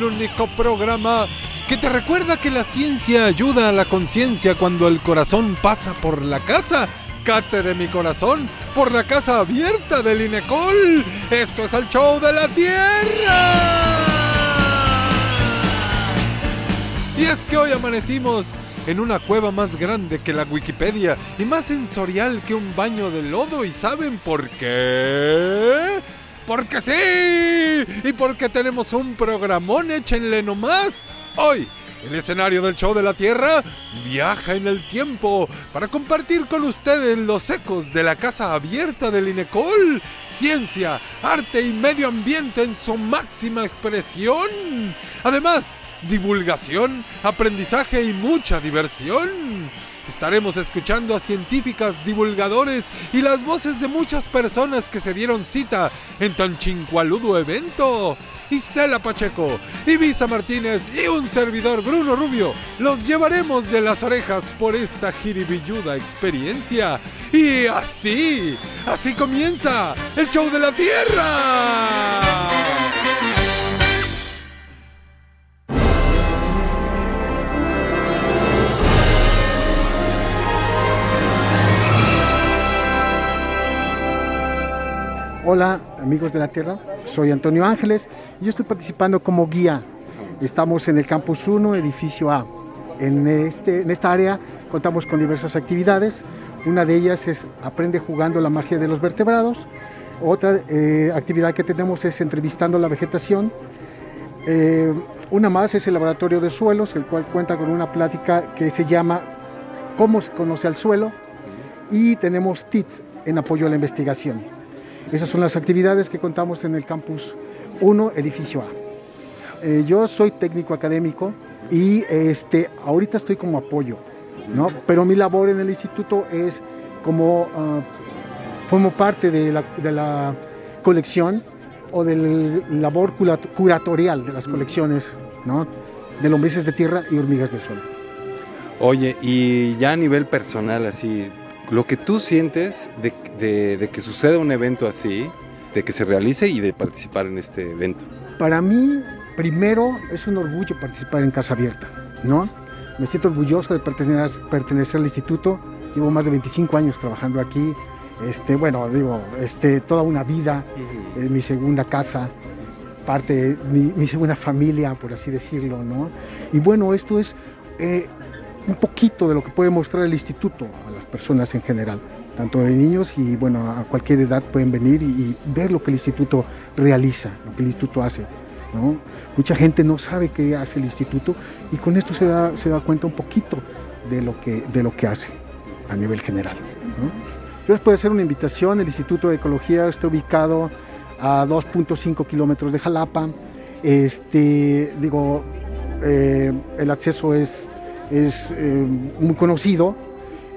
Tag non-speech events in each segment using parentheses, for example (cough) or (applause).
Al único programa que te recuerda que la ciencia ayuda a la conciencia cuando el corazón pasa por la casa. Cate de mi corazón por la casa abierta del Inecol. Esto es el show de la Tierra. Y es que hoy amanecimos en una cueva más grande que la Wikipedia y más sensorial que un baño de lodo. ¿Y saben por qué? Porque sí, y porque tenemos un programón, échenle nomás. Hoy, el escenario del show de la Tierra viaja en el tiempo para compartir con ustedes los ecos de la casa abierta del Inecol. Ciencia, arte y medio ambiente en su máxima expresión. Además, divulgación, aprendizaje y mucha diversión. Estaremos escuchando a científicas, divulgadores y las voces de muchas personas que se dieron cita en tan chincualudo evento. Isela Pacheco, Ibiza Martínez y un servidor Bruno Rubio los llevaremos de las orejas por esta jiribilluda experiencia. Y así, así comienza el show de la Tierra. Hola amigos de la Tierra, soy Antonio Ángeles y yo estoy participando como guía. Estamos en el Campus 1, edificio A. En, este, en esta área contamos con diversas actividades. Una de ellas es Aprende jugando la magia de los vertebrados. Otra eh, actividad que tenemos es entrevistando la vegetación. Eh, una más es el laboratorio de suelos, el cual cuenta con una plática que se llama ¿Cómo se conoce al suelo? Y tenemos TITS en apoyo a la investigación. Esas son las actividades que contamos en el campus 1, edificio A. Eh, yo soy técnico académico y este, ahorita estoy como apoyo, ¿no? pero mi labor en el instituto es como, uh, como parte de la, de la colección o del labor curatorial de las colecciones ¿no? de lombrices de tierra y hormigas del suelo. Oye, y ya a nivel personal, así, lo que tú sientes de, de, de, que suceda un evento así, de que se realice y de participar en este evento? Para mí, primero, es un orgullo participar en Casa Abierta, ¿no? Me siento orgulloso de pertenecer, pertenecer al instituto. Llevo más de 25 años trabajando aquí. Este, bueno, digo, este, toda una vida, uh -huh. en mi segunda casa, parte, mi, mi, segunda familia, por así decirlo, ¿no? Y bueno, esto es eh, un poquito de lo que puede mostrar el instituto a las personas en general, tanto de niños y bueno, a cualquier edad pueden venir y, ver lo que el instituto realiza, lo que el instituto hace. ¿no? Mucha gente no sabe qué hace el instituto y con esto se da, se da cuenta un poquito de lo que, de lo que hace a nivel general. Yo les puedo hacer una invitación, el Instituto de Ecología está ubicado a 2.5 kilómetros de Jalapa, este, digo, eh, el acceso es es eh, muy conocido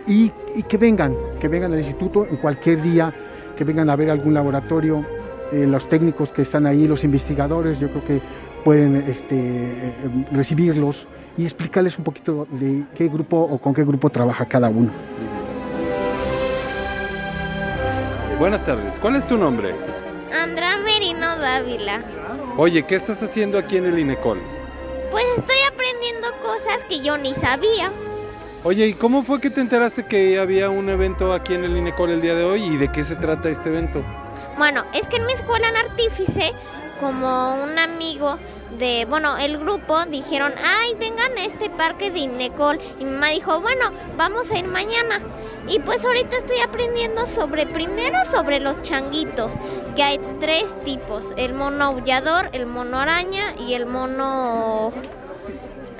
y, y, que vengan, que vengan al instituto en cualquier día, que vengan a ver algún laboratorio, eh, los técnicos que están ahí, los investigadores, yo creo que pueden este, eh, recibirlos y explicarles un poquito de qué grupo o con qué grupo trabaja cada uno. Buenas tardes, ¿cuál es tu nombre? Andra Merino Dávila. Oye, ¿qué estás haciendo aquí en el INECOL? Pues estoy aprendiendo cosas que yo ni sabía. Oye, ¿y cómo fue que te enteraste que había un evento aquí en el INECOL el día de hoy y de qué se trata este evento? Bueno, es que en mi escuela en Artífice, como un amigo de, bueno, el grupo dijeron, ay, vengan a este parque de INECOL. Y mi mamá dijo, bueno, vamos a ir mañana. Y pues ahorita estoy aprendiendo sobre, primero sobre los changuitos, que hay tres tipos, el mono aullador, el mono araña y el mono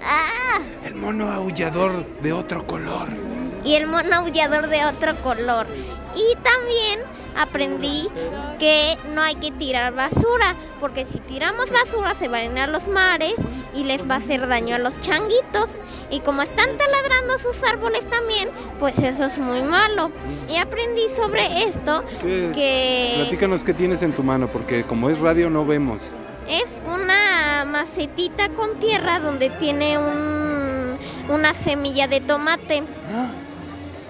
¡Ah! El mono aullador de otro color. Y el mono aullador de otro color. Y también aprendí que no hay que tirar basura, porque si tiramos basura se van a llenar los mares y les va a hacer daño a los changuitos. Y como están taladrando sus árboles también, pues eso es muy malo. Y aprendí sobre esto ¿Qué es? que Platícanos qué tienes en tu mano, porque como es radio no vemos. es una macetita con tierra donde tiene un, una semilla de tomate.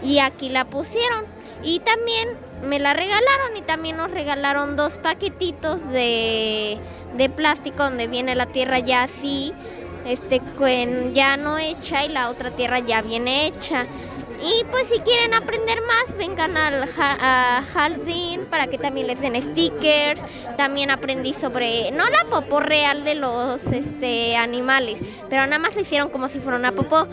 Y aquí la pusieron. Y también me la regalaron y también nos regalaron dos paquetitos de, de plástico donde viene la tierra ya así, este, con- ya no hecha y la otra tierra ya viene hecha. Y pues si quieren aprender más, vengan al a jardín para que también les den stickers. También aprendí sobre, no la popó real de los este, animales, pero nada más le hicieron como si fuera una popó.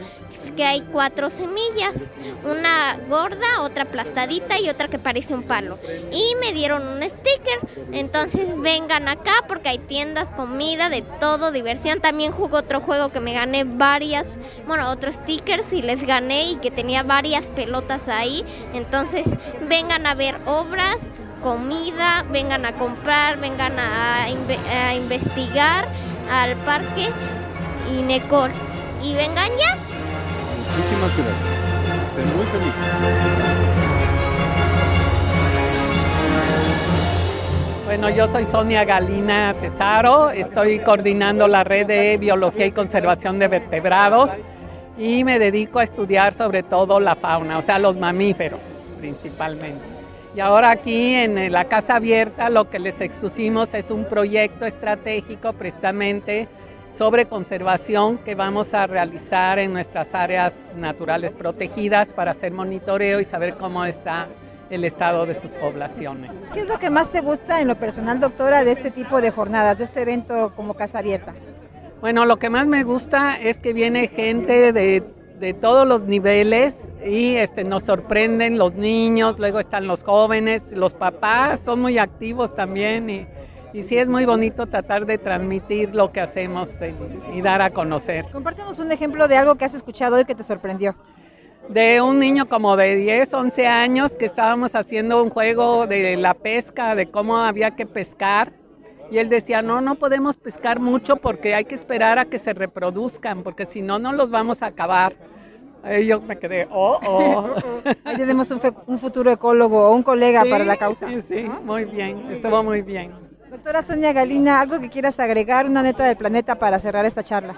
Que hay cuatro semillas, una gorda, otra aplastadita y otra que parece un palo. Y me dieron un sticker. Entonces vengan acá porque hay tiendas, comida, de todo, diversión. También jugué otro juego que me gané varias, bueno, otros stickers y les gané y que tenía varias pelotas ahí. Entonces vengan a ver obras, comida, vengan a comprar, vengan a, inve- a investigar al parque Inecol. Y vengan ya. Muchísimas gracias. Soy muy feliz. Bueno, yo soy Sonia Galina Tesaro, estoy coordinando la red de biología y conservación de vertebrados y me dedico a estudiar sobre todo la fauna, o sea, los mamíferos principalmente. Y ahora aquí en la Casa Abierta lo que les expusimos es un proyecto estratégico precisamente sobre conservación que vamos a realizar en nuestras áreas naturales protegidas para hacer monitoreo y saber cómo está el estado de sus poblaciones. ¿Qué es lo que más te gusta en lo personal, doctora, de este tipo de jornadas, de este evento como Casa Abierta? Bueno, lo que más me gusta es que viene gente de, de todos los niveles y este, nos sorprenden los niños, luego están los jóvenes, los papás son muy activos también y, y sí es muy bonito tratar de transmitir lo que hacemos y dar a conocer. Compártenos un ejemplo de algo que has escuchado hoy que te sorprendió. De un niño como de 10, 11 años que estábamos haciendo un juego de la pesca, de cómo había que pescar. Y él decía, no, no podemos pescar mucho porque hay que esperar a que se reproduzcan, porque si no, no los vamos a acabar. Ahí yo me quedé, oh, oh. (laughs) Ahí tenemos un, un futuro ecólogo o un colega para la causa. Sí, sí, muy bien, estuvo muy bien. Doctora Sonia Galina, algo que quieras agregar, una neta del planeta para cerrar esta charla.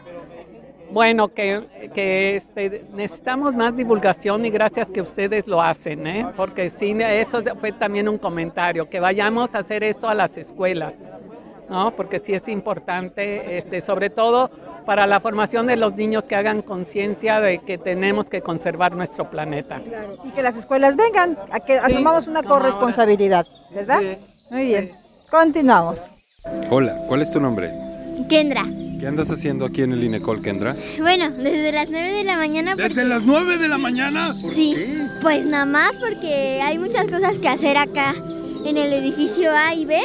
Bueno, que, que este, necesitamos más divulgación y gracias que ustedes lo hacen, ¿eh? porque sí, eso fue también un comentario, que vayamos a hacer esto a las escuelas, ¿no? porque sí es importante, este, sobre todo para la formación de los niños que hagan conciencia de que tenemos que conservar nuestro planeta. Y que las escuelas vengan, a que asumamos una corresponsabilidad, ¿verdad? Sí. Muy bien. Continuamos. Hola, ¿cuál es tu nombre? Kendra. ¿Qué andas haciendo aquí en el Inecol, Kendra? Bueno, desde las 9 de la mañana. porque- ¿Desde las 9 de la mañana? Sí, pues nada más porque hay muchas cosas que hacer acá en el edificio A y B.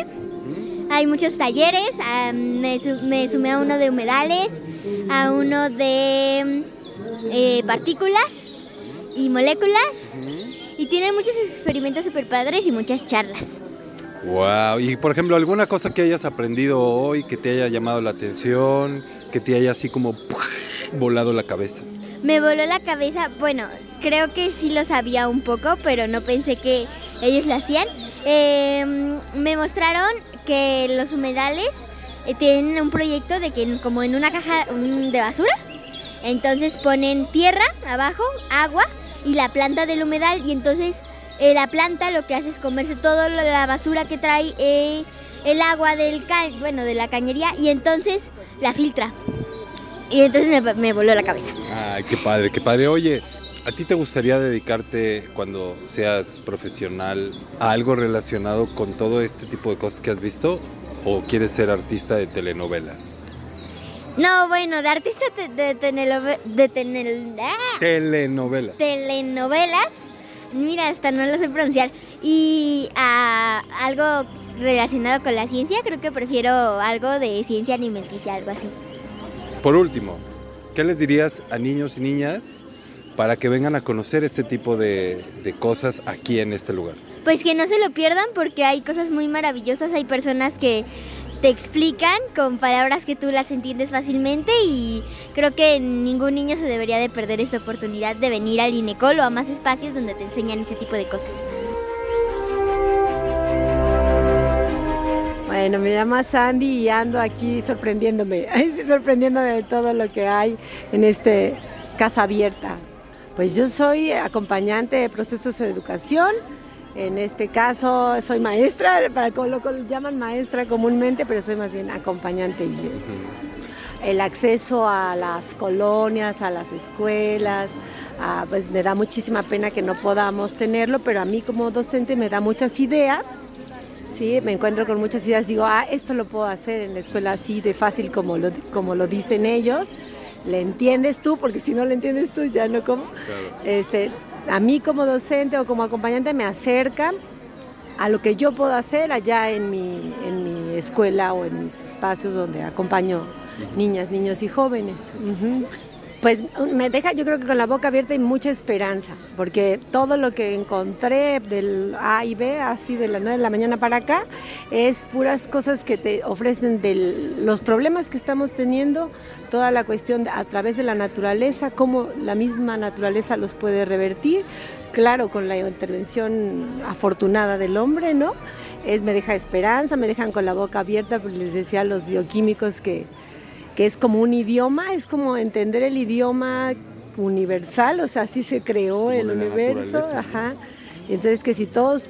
Hay muchos talleres, me, su- me sumé a uno de humedales, a uno de eh, partículas y moléculas. Y tienen muchos experimentos super padres y muchas charlas. Wow, y por ejemplo, alguna cosa que hayas aprendido hoy que te haya llamado la atención, que te haya así como volado la cabeza. Me voló la cabeza, bueno, creo que sí lo sabía un poco, pero no pensé que ellos lo hacían. Eh, me mostraron que los humedales eh, tienen un proyecto de que como en una caja de basura, entonces ponen tierra abajo, agua y la planta del humedal y entonces eh, la planta lo que hace es comerse toda la basura que trae eh, el agua del ca- bueno de la cañería y entonces la filtra. Y entonces me, me voló la cabeza. Ay, qué padre, qué padre. Oye, ¿a ti te gustaría dedicarte cuando seas profesional a algo relacionado con todo este tipo de cosas que has visto? ¿O quieres ser artista de telenovelas? No, bueno, de artista de, tenelove- de tenel- ¡ah! Telenovelas. telenovelas, mira, hasta no lo sé pronunciar, y a algo relacionado con la ciencia, creo que prefiero algo de ciencia alimenticia, algo así. Por último, ¿Qué les dirías a niños y niñas para que vengan a conocer este tipo de, de cosas aquí en este lugar? Pues que no se lo pierdan porque hay cosas muy maravillosas, hay personas que te explican con palabras que tú las entiendes fácilmente y creo que ningún niño se debería de perder esta oportunidad de venir al INECOL o a más espacios donde te enseñan ese tipo de cosas. Bueno, me llamo Sandy y ando aquí sorprendiéndome, (laughs) sorprendiéndome de todo lo que hay en este Casa Abierta. Pues yo soy acompañante de procesos de educación, en este caso soy maestra, para lo que llaman maestra comúnmente, pero soy más bien acompañante. Y el acceso a las colonias, a las escuelas, pues me da muchísima pena que no podamos tenerlo, pero a mí como docente me da muchas ideas. Sí, me encuentro con muchas ideas, digo, ah, esto lo puedo hacer en la escuela así de fácil como lo, como lo dicen ellos. ¿Le entiendes tú? Porque si no le entiendes tú, ya no como. Este, a mí como docente o como acompañante me acerca a lo que yo puedo hacer allá en mi, en mi escuela o en mis espacios donde acompaño niñas, niños y jóvenes. Pues me deja yo creo que con la boca abierta y mucha esperanza, porque todo lo que encontré del A y B, así de la 9 de la mañana para acá, es puras cosas que te ofrecen de los problemas que estamos teniendo, toda la cuestión a través de la naturaleza, cómo la misma naturaleza los puede revertir, claro, con la intervención afortunada del hombre, ¿no? Es, me deja esperanza, me dejan con la boca abierta, pues les decía a los bioquímicos que que es como un idioma, es como entender el idioma universal, o sea, así se creó el universo, ajá. Entonces que si todos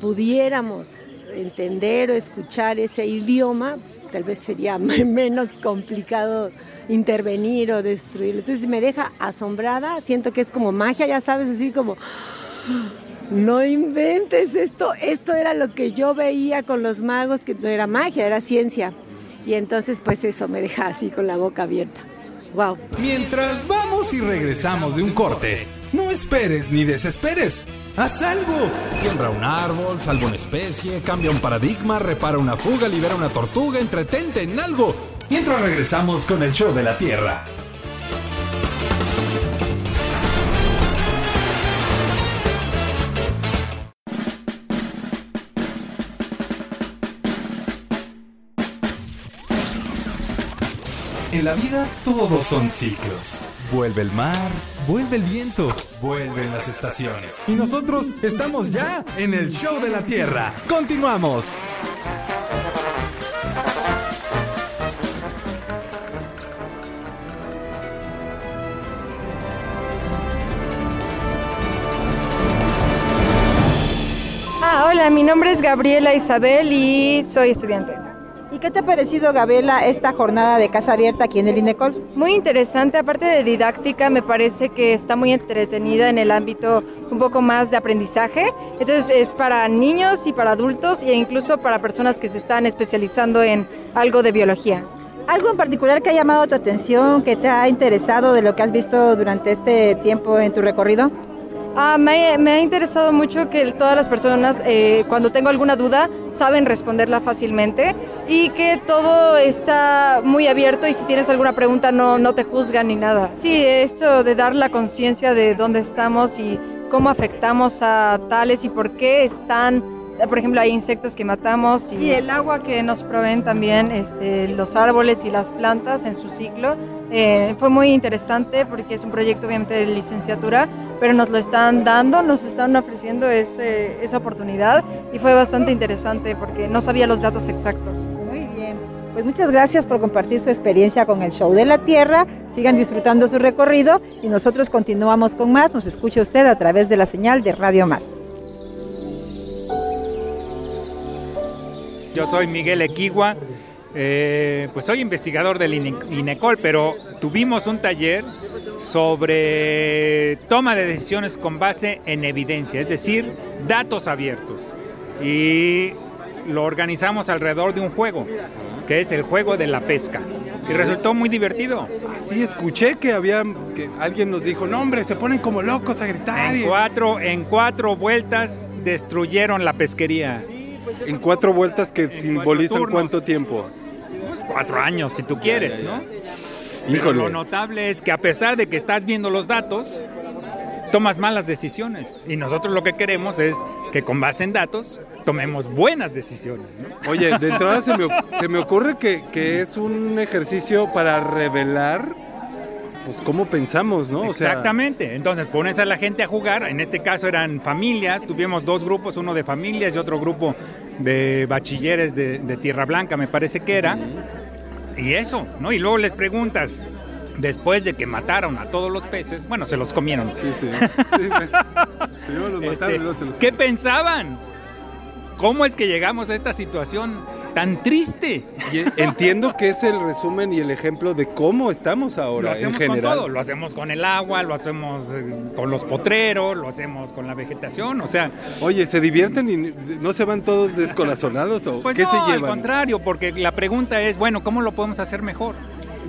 pudiéramos entender o escuchar ese idioma, tal vez sería (laughs) menos complicado intervenir o destruirlo. Entonces me deja asombrada, siento que es como magia, ya sabes, así como no inventes esto, esto era lo que yo veía con los magos, que no era magia, era ciencia. Y entonces pues eso me deja así con la boca abierta. Wow. Mientras vamos y regresamos de un corte, no esperes ni desesperes. Haz algo. Siembra un árbol, salva una especie, cambia un paradigma, repara una fuga, libera una tortuga, entretente en algo. Mientras regresamos con el show de la Tierra. En la vida todos son ciclos. Vuelve el mar, vuelve el viento, vuelven las estaciones. Y nosotros estamos ya en el show de la Tierra. Continuamos. Ah, hola, mi nombre es Gabriela Isabel y soy estudiante. ¿Y qué te ha parecido, Gabriela, esta jornada de casa abierta aquí en el INECOL? Muy interesante, aparte de didáctica, me parece que está muy entretenida en el ámbito un poco más de aprendizaje. Entonces es para niños y para adultos e incluso para personas que se están especializando en algo de biología. ¿Algo en particular que ha llamado tu atención, que te ha interesado de lo que has visto durante este tiempo en tu recorrido? Ah, me, ha interesado mucho que todas las personas, eh, cuando tengo alguna duda, saben responderla fácilmente y que todo está muy abierto y si tienes alguna pregunta no, no te juzgan ni nada. Sí, esto de dar la conciencia de dónde estamos y cómo afectamos a tales y por qué están por ejemplo, hay insectos que matamos y, el agua que nos proveen también este, los árboles y las plantas en su ciclo. Eh, fue muy interesante porque es un proyecto obviamente de licenciatura, pero nos lo están dando, nos están ofreciendo ese, esa oportunidad y fue bastante interesante porque no sabía los datos exactos. Muy bien, pues muchas gracias por compartir su experiencia con el Show de la Tierra, sigan disfrutando su recorrido y nosotros continuamos con más, nos escucha usted a través de la señal de Radio Más. Yo soy Miguel Equigua, eh, pues soy investigador del INECOL, pero tuvimos un taller sobre toma de decisiones con base en evidencia, es decir, datos abiertos. Y lo organizamos alrededor de un juego, que es el juego de la pesca. Y resultó muy divertido. Sí, escuché que había que alguien nos dijo, no hombre, se ponen como locos a gritar. En cuatro, en cuatro vueltas destruyeron la pesquería. En cuatro vueltas que simbolizan cuánto tiempo. Cuatro años, si tú quieres, ¿no? Pero Híjole. lo notable es que a pesar de que estás viendo los datos, tomas malas decisiones. Y nosotros lo que queremos es que con base en datos tomemos buenas decisiones. ¿no? Oye, de entrada se me, (laughs) se me ocurre que, que es un ejercicio para revelar, pues, cómo pensamos, ¿no? O sea, Exactamente. Entonces pones a la gente a jugar. En este caso eran familias. Tuvimos dos grupos, uno de familias y otro grupo de bachilleres de, de Tierra Blanca, me parece que era. Y eso, ¿no? Y luego les preguntas, después de que mataron a todos los peces, bueno, se los comieron. Sí, sí. (laughs) Sí, me- primero los mataron Este, y luego se los ¿Qué pensaban? ¿Cómo es que llegamos a esta situación tan triste? Y entiendo que es el resumen y el ejemplo de cómo estamos Lo ahora en hacemos con general. todo, lo hacemos con el agua, lo hacemos eh, con los potreros, lo hacemos con la vegetación, o sea, Oye, ¿se divierten y no se van todos descorazonados o (laughs) pues qué no, se al llevan? contrario, porque la pregunta es, bueno, ¿cómo lo podemos hacer mejor?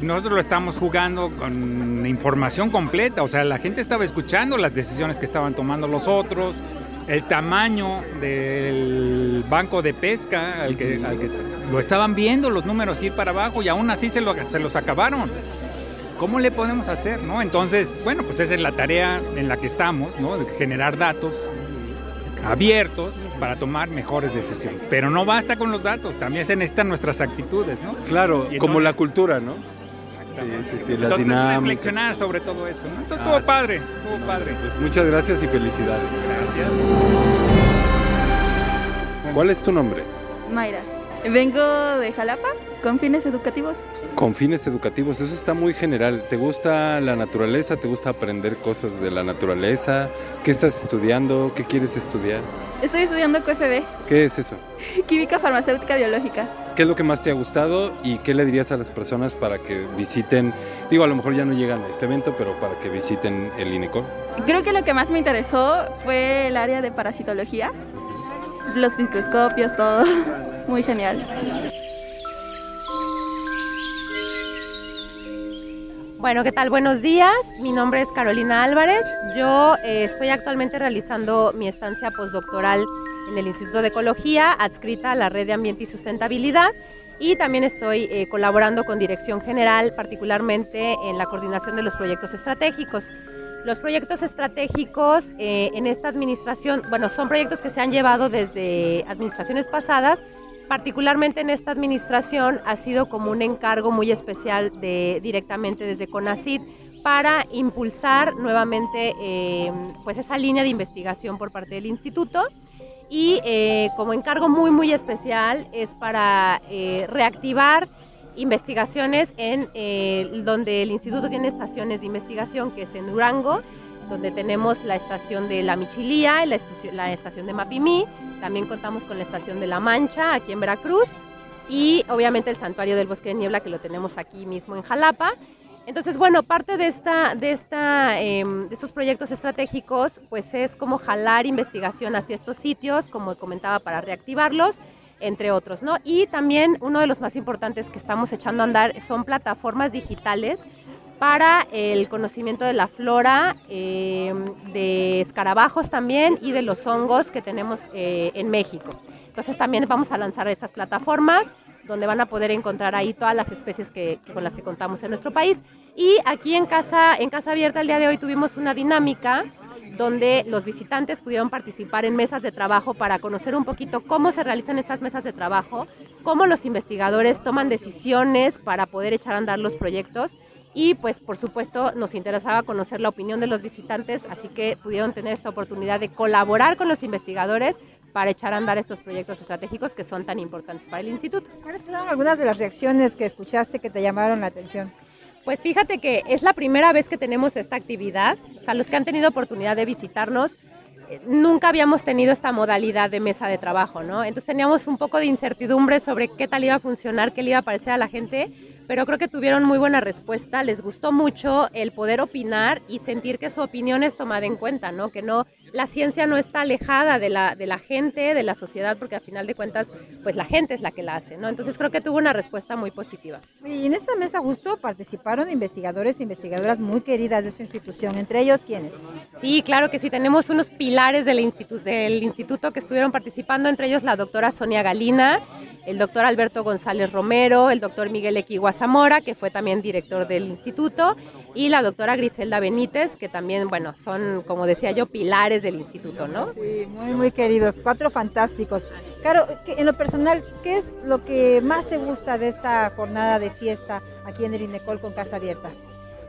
Nosotros lo estamos jugando con información completa, o sea, la gente estaba escuchando las decisiones que estaban tomando los otros, el tamaño del banco de pesca, al que, al que lo estaban viendo los números ir para abajo y aún así se, lo- se los acabaron. ¿Cómo le podemos hacer? ¿no? Entonces, bueno, pues esa es la tarea en la que estamos, ¿no? de generar datos abiertos para tomar mejores decisiones. Pero no basta con los datos, también se necesitan nuestras actitudes, ¿no? Claro, como la cultura, ¿no? Sí, sí, sí, las dinámicas. reflexionar sobre todo eso, ¿no? Entonces, Ah, estuvo padre, estuvo padre. Pues muchas gracias y felicidades. Gracias. ¿Cuál es tu nombre? Mayra. Vengo de Jalapa con fines educativos. Con fines educativos, eso está muy general. ¿Te gusta la naturaleza? ¿Te gusta aprender cosas de la naturaleza? ¿Qué estás estudiando? ¿Qué quieres estudiar? Estoy estudiando QFB, ¿Qué es eso? (laughs) Química Farmacéutica Biológica. ¿Qué es lo que más te ha gustado y qué le dirías a las personas para que visiten? Digo, a lo mejor ya no llegan a este evento, pero para que visiten el INECOR. Creo que lo que más me interesó fue el área de parasitología, los microscopios, todo. (laughs) Muy genial. Bueno, ¿qué tal? Buenos días. Mi nombre es Carolina Álvarez. Yo eh, estoy actualmente realizando mi estancia postdoctoral en el Instituto de Ecología, adscrita a la Red de Ambiente y Sustentabilidad. Y también estoy eh, colaborando con Dirección General, particularmente en la coordinación de los proyectos estratégicos. Los proyectos estratégicos eh, en esta administración, bueno, son proyectos que se han llevado desde administraciones pasadas, particularmente en esta administración ha sido como un encargo muy especial de, directamente desde CONACID para impulsar nuevamente eh, pues esa línea de investigación por parte del instituto y eh, como encargo muy muy especial es para eh, reactivar investigaciones en eh, donde el instituto tiene estaciones de investigación que es en Durango donde tenemos la estación de La Michilía, la, la estación de Mapimí, también contamos con la estación de La Mancha aquí en Veracruz y obviamente el santuario del bosque de niebla que lo tenemos aquí mismo en Jalapa. Entonces, bueno, parte de, esta, de, esta, em, de estos proyectos estratégicos, pues es como jalar investigación hacia estos sitios, como comentaba, para reactivarlos, entre otros, ¿no? Y también uno de los más importantes que estamos echando a andar son plataformas digitales para el conocimiento de la flora, eh, de escarabajos también y de los hongos que tenemos eh, en México. Entonces también vamos a lanzar estas plataformas donde van a poder encontrar ahí todas las especies que, con las que contamos en nuestro país. Y aquí en Casa, en Casa Abierta el día de hoy tuvimos una dinámica donde los visitantes pudieron participar en mesas de trabajo para conocer un poquito cómo se realizan estas mesas de trabajo, cómo los investigadores toman decisiones para poder echar a andar los proyectos y pues por supuesto nos interesaba conocer la opinión de los visitantes, así que pudieron tener esta oportunidad de colaborar con los investigadores para echar a andar estos proyectos estratégicos que son tan importantes para el instituto. ¿Cuáles fueron algunas de las reacciones que escuchaste que te llamaron la atención? Pues fíjate que es la primera vez que tenemos esta actividad. O sea, los que han tenido oportunidad de visitarnos, eh, nunca habíamos tenido esta modalidad de mesa de trabajo, ¿no? Entonces teníamos un poco de incertidumbre sobre qué tal iba a funcionar, qué le iba a parecer a la gente, pero creo que tuvieron muy buena respuesta. Les gustó mucho el poder opinar y sentir que su opinión es tomada en cuenta, ¿no? Que no, la ciencia no está alejada de la, de la gente, de la sociedad, porque al final de cuentas, pues la gente es la que la hace, ¿no? Entonces creo que tuvo una respuesta muy positiva. Y en esta mesa justo participaron investigadores e investigadoras muy queridas de esta institución, entre ellos quiénes? Sí, claro que sí, tenemos unos pilares del, institu- del instituto que estuvieron participando, entre ellos la doctora Sonia Galina el doctor Alberto González Romero, el doctor Miguel Equigua Zamora, que fue también director del instituto, y la doctora Griselda Benítez, que también, bueno, son, como decía yo, pilares del instituto, ¿no? Sí, muy, muy queridos, cuatro fantásticos. Claro, en lo personal, ¿qué es lo que más te gusta de esta jornada de fiesta aquí en el INECOL con Casa Abierta?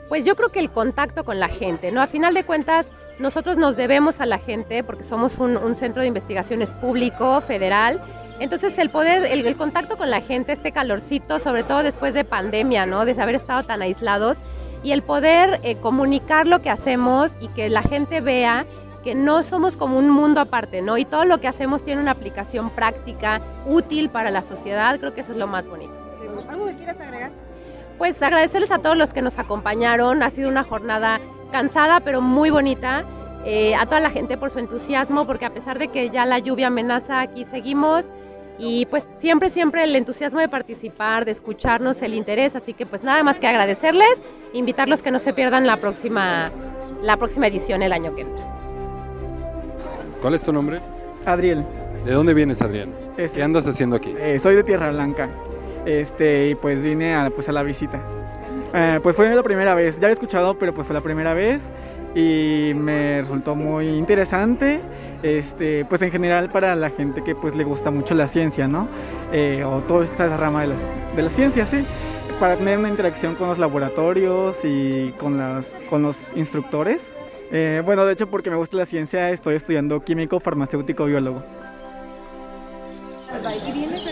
Pues yo creo que el contacto con la gente, ¿no? A final de cuentas, nosotros nos debemos a la gente porque somos un, un centro de investigaciones público, federal, entonces el poder, el, contacto con la gente, este calorcito, sobre todo después de pandemia, ¿no? De haber estado tan aislados y el poder eh, comunicar lo que hacemos y que la gente vea que no somos como un mundo aparte, ¿no? Y todo lo que hacemos tiene una aplicación práctica, útil para la sociedad, creo que eso es lo más bonito. ¿Algo que quieras agregar? Pues agradecerles a todos los que nos acompañaron, ha sido una jornada cansada pero muy bonita. Eh, a toda la gente por su entusiasmo, porque a pesar de que ya la lluvia amenaza, aquí seguimos y pues siempre, siempre el entusiasmo de participar, de escucharnos, el interés, así que pues nada más que agradecerles, invitarlos que no se pierdan la próxima, la próxima edición el año que entra. ¿Cuál es tu nombre? Adriel. ¿De dónde vienes, Adriel? Este, ¿Qué andas haciendo aquí? Eh, soy de Tierra Blanca. Este, y pues vine a, pues, a la visita. Eh, pues fue la primera vez, ya había escuchado, pero pues fue la primera vez y me resultó muy interesante este, pues en general para la gente que pues le gusta mucho la ciencia, ¿no? Eh, o toda esta rama de, las, de la ciencia, sí. Para tener una interacción con los laboratorios y con, las, con los instructores. Eh, bueno, de hecho porque me gusta la ciencia estoy estudiando químico, farmacéutico, biólogo. ¿Y vienes?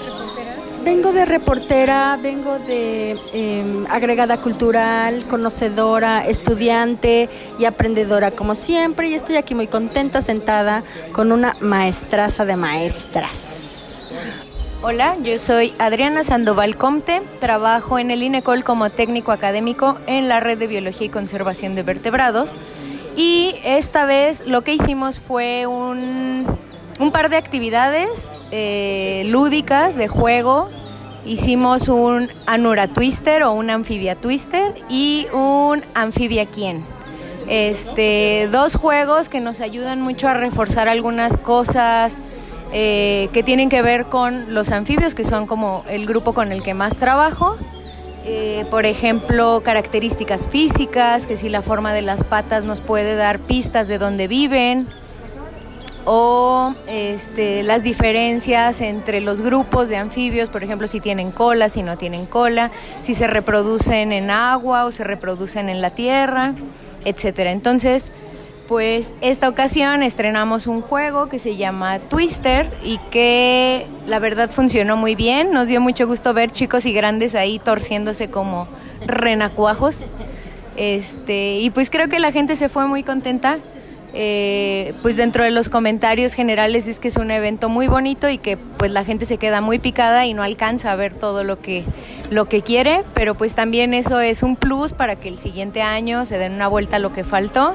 Vengo de reportera, vengo de eh, agregada cultural, conocedora, estudiante y aprendedora como siempre y estoy aquí muy contenta sentada con una maestraza de maestras. Hola, yo soy Adriana Sandoval Comte, trabajo en el INECOL como técnico académico en la red de biología y conservación de vertebrados y esta vez lo que hicimos fue un un par de actividades eh, lúdicas de juego. Hicimos un Anura Twister o un Amphibia Twister y un Amphibia Quien. Este, dos juegos que nos ayudan mucho a reforzar algunas cosas eh, que tienen que ver con los anfibios, que son como el grupo con el que más trabajo. Eh, por ejemplo, características físicas, que si la forma de las patas nos puede dar pistas de dónde viven, o este, las diferencias entre los grupos de anfibios, por ejemplo, si tienen cola, si no tienen cola, si se reproducen en agua o se reproducen en la tierra, etcétera. Entonces, pues esta ocasión estrenamos un juego que se llama Twister y que la verdad funcionó muy bien. Nos dio mucho gusto ver chicos y grandes ahí torciéndose como renacuajos. Este, y pues creo que la gente se fue muy contenta eh, pues dentro de los comentarios generales es que es un evento muy bonito y que pues la gente se queda muy picada y no alcanza a ver todo lo que, lo que quiere, pero pues también eso es un plus para que el siguiente año se den una vuelta a lo que faltó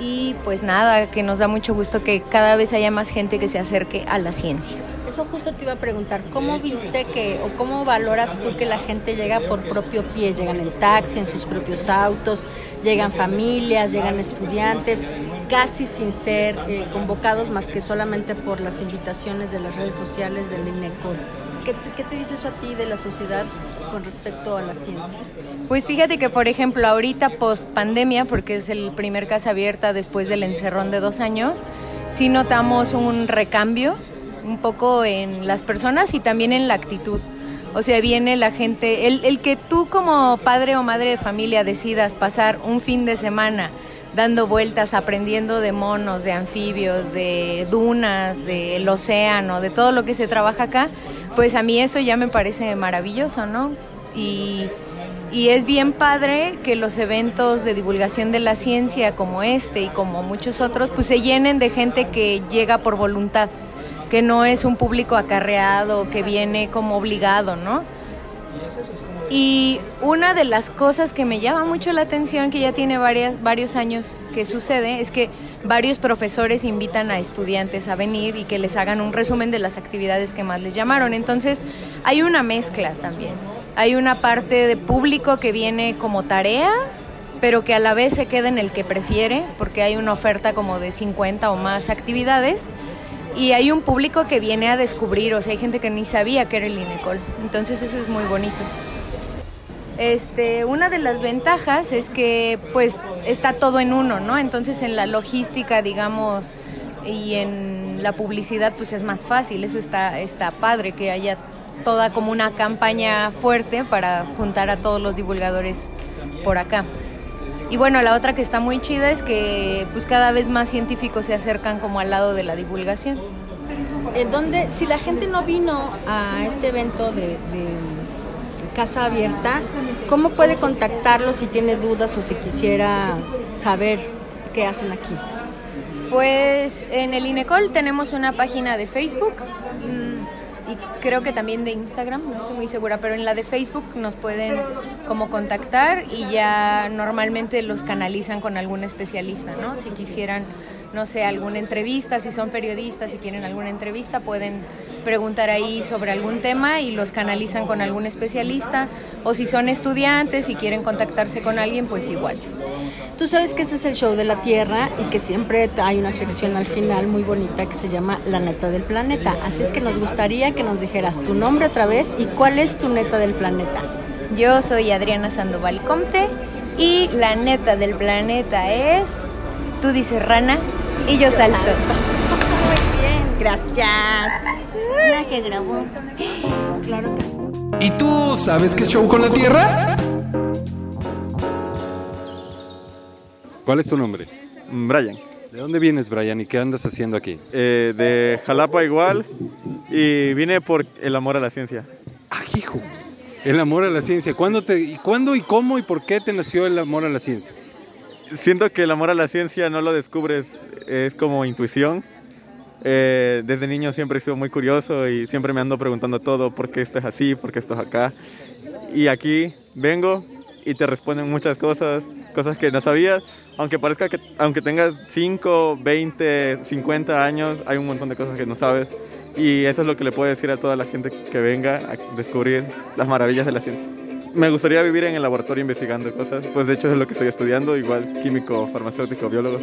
y pues nada, que nos da mucho gusto que cada vez haya más gente que se acerque a la ciencia. Eso justo te iba a preguntar, ¿cómo viste que o cómo valoras tú que la gente llega por propio pie? Llegan en taxi, en sus propios autos, llegan familias, llegan estudiantes, casi sin ser eh, convocados más que solamente por las invitaciones de las redes sociales del INECOL. ¿Qué te, ¿Qué te dice eso a ti de la sociedad con respecto a la ciencia? Pues fíjate que, por ejemplo, ahorita post pandemia, porque es el primer casa abierta después del encerrón de dos años, sí notamos un recambio un poco en las personas y también en la actitud. O sea, viene la gente, el, el que tú como padre o madre de familia decidas pasar un fin de semana dando vueltas, aprendiendo de monos, de anfibios, de dunas, del océano, de todo lo que se trabaja acá, pues a mí eso ya me parece maravilloso, ¿no? Y, y es bien padre que los eventos de divulgación de la ciencia como este y como muchos otros, pues se llenen de gente que llega por voluntad que no es un público acarreado, que viene como obligado, ¿no? Y una de las cosas que me llama mucho la atención, que ya tiene varias, varios años que sucede, es que varios profesores invitan a estudiantes a venir y que les hagan un resumen de las actividades que más les llamaron. Entonces, hay una mezcla también. Hay una parte de público que viene como tarea, pero que a la vez se queda en el que prefiere, porque hay una oferta como de 50 o más actividades y hay un público que viene a descubrir, o sea, hay gente que ni sabía que era el INECOL. Entonces eso es muy bonito. Este, una de las ventajas es que pues está todo en uno, ¿no? Entonces en la logística, digamos, y en la publicidad pues es más fácil, eso está, está padre, que haya toda como una campaña fuerte para juntar a todos los divulgadores por acá. Y bueno, la otra que está muy chida es que pues cada vez más científicos se acercan como al lado de la divulgación. En donde, si la gente no vino a este evento de, de Casa Abierta, ¿cómo puede contactarlos si tiene dudas o si quisiera saber qué hacen aquí? Pues en el INECOL tenemos una página de Facebook y creo que también de Instagram, no estoy muy segura, pero en la de Facebook nos pueden como contactar y ya normalmente los canalizan con algún especialista, ¿no? Si quisieran no sé, alguna entrevista, si son periodistas, si quieren alguna entrevista, pueden preguntar ahí sobre algún tema y los canalizan con algún especialista, o si son estudiantes y quieren contactarse con alguien, pues igual. Tú sabes que este es el show de la Tierra y que siempre hay una sección al final muy bonita que se llama La neta del planeta. Así es que nos gustaría que nos dijeras tu nombre otra vez y cuál es tu neta del planeta. Yo soy Adriana Sandoval Comte y la neta del planeta es, tú dices rana, y yo salto. Muy bien, gracias. No se grabó. Claro que sí. ¿Y tú sabes qué show con la Tierra? ¿Cuál es tu nombre? Brian. ¿De dónde vienes, Brian, y qué andas haciendo aquí? Eh, de Jalapa igual y vine por el amor a la ciencia. ¡Ah, hijo! El amor a la ciencia. ¿Cuándo, te, y ¿Cuándo y cómo y por qué te nació el amor a la ciencia? Siento que el amor a la ciencia no lo descubres, es como intuición. Eh, desde niño siempre he sido muy curioso y siempre me ando preguntando todo, por qué esto es así, por qué esto es acá. Y aquí vengo y te responden muchas cosas, cosas que no sabías. Aunque parezca que, aunque tengas 5, 20, 50 años, hay un montón de cosas que no sabes. Y eso es lo que le puedo decir a toda la gente que venga a descubrir las maravillas de la ciencia. Me gustaría vivir en el laboratorio investigando cosas, pues de hecho es lo que estoy estudiando, igual químico, farmacéutico, biólogo.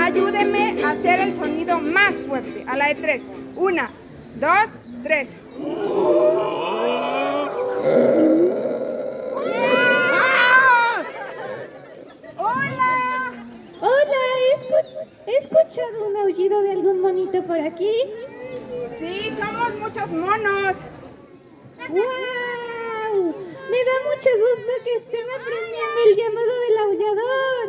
Ayúdenme a hacer el sonido más fuerte. A la de tres. Una, dos, tres. Hola. Hola, ¿he escuchado un aullido de algún monito por aquí? Sí, somos muchos monos. ¡Wow! Me da mucho gusto que estén aprendiendo el llamado del aullador.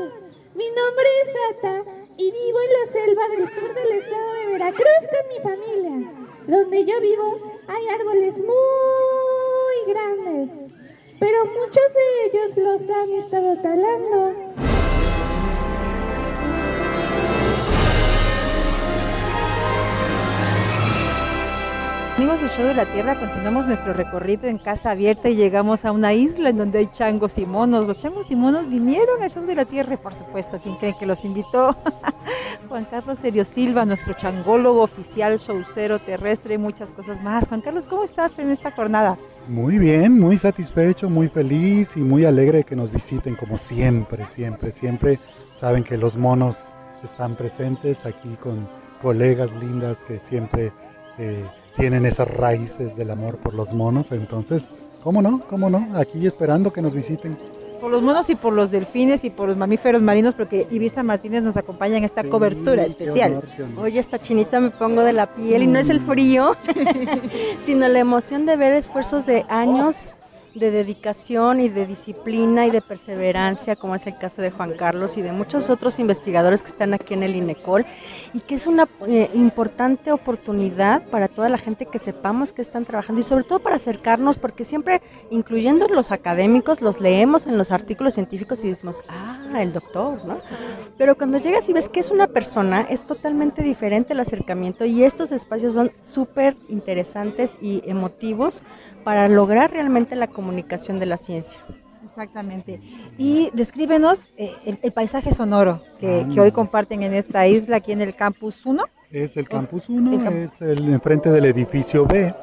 Mi nombre es Ata y vivo en la selva del sur del estado de Veracruz con mi familia. Donde yo vivo hay árboles muy grandes, pero muchos de ellos los han estado talando. Amigos del Show de la Tierra, continuamos nuestro recorrido en Casa Abierta y llegamos a una isla en donde hay changos y monos. Los changos y monos vinieron al Show de la Tierra por supuesto, ¿quién cree que los invitó? (laughs) Juan Carlos Serio Silva, nuestro changólogo oficial, showcero terrestre y muchas cosas más. Juan Carlos, ¿cómo estás en esta jornada? Muy bien, muy satisfecho, muy feliz y muy alegre de que nos visiten como siempre, siempre, siempre. Saben que los monos están presentes aquí con colegas lindas que siempre eh, tienen esas raíces del amor por los monos. Entonces, ¿cómo no? ¿Cómo no? Aquí esperando que nos visiten. Por los monos y por los delfines y por los mamíferos marinos, porque Ibiza Martínez nos acompaña en esta Sí, cobertura qué especial. honor, qué honor. Oye, esta chinita me pongo de la piel y no es el frío, (laughs) sino la emoción de ver esfuerzos de años de dedicación y de disciplina y de perseverancia, como es el caso de Juan Carlos y de muchos otros investigadores que están aquí en el INECOL, y que es una eh, importante oportunidad para toda la gente que sepamos que están trabajando y sobre todo para acercarnos, porque siempre, incluyendo los académicos, los leemos en los artículos científicos y decimos, ah, el doctor, ¿no? Pero cuando llegas y ves que es una persona, es totalmente diferente el acercamiento y estos espacios son súper interesantes y emotivos para lograr realmente la comunicación de la ciencia. Exactamente. Y descríbenos eh, el, el paisaje sonoro que, Ah, que hoy comparten en esta isla, aquí en el Campus 1. Es el Campus 1, El camp- es el enfrente del edificio B.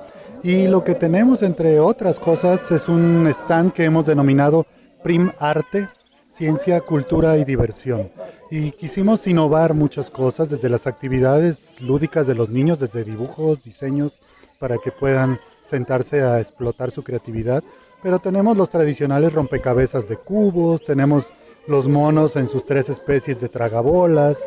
Y lo que tenemos, entre otras cosas, es un stand que hemos denominado Prim Arte, Ciencia, Cultura y Diversión. Y quisimos innovar muchas cosas, desde las actividades lúdicas de los niños, desde dibujos, diseños, para que puedan sentarse a explotar su creatividad. Pero tenemos los tradicionales rompecabezas de cubos, tenemos los monos en sus tres especies de tragabolas,